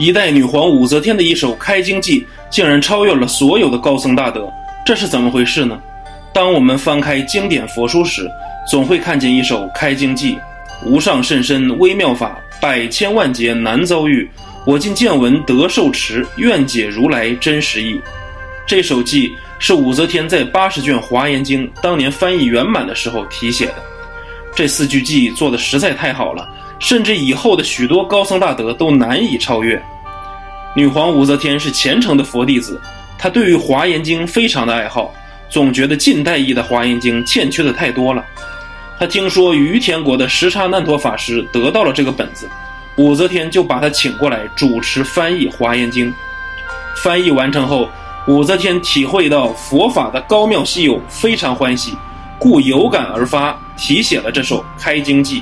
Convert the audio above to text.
一代女皇武则天的一首《开经记》竟然超越了所有的高僧大德，这是怎么回事呢？当我们翻开经典佛书时，总会看见一首《开经记》：“无上甚深微妙法，百千万劫难遭遇。我今见闻得受持，愿解如来真实义。”这首记是武则天在八十卷《华严经》当年翻译圆满的时候题写的。这四句记做的实在太好了，甚至以后的许多高僧大德都难以超越。女皇武则天是虔诚的佛弟子，她对于《华严经》非常的爱好，总觉得近代译的《华严经》欠缺的太多了。她听说于田国的什刹难陀法师得到了这个本子，武则天就把他请过来主持翻译《华严经》。翻译完成后，武则天体会到佛法的高妙稀有，非常欢喜，故有感而发，题写了这首《开经记》。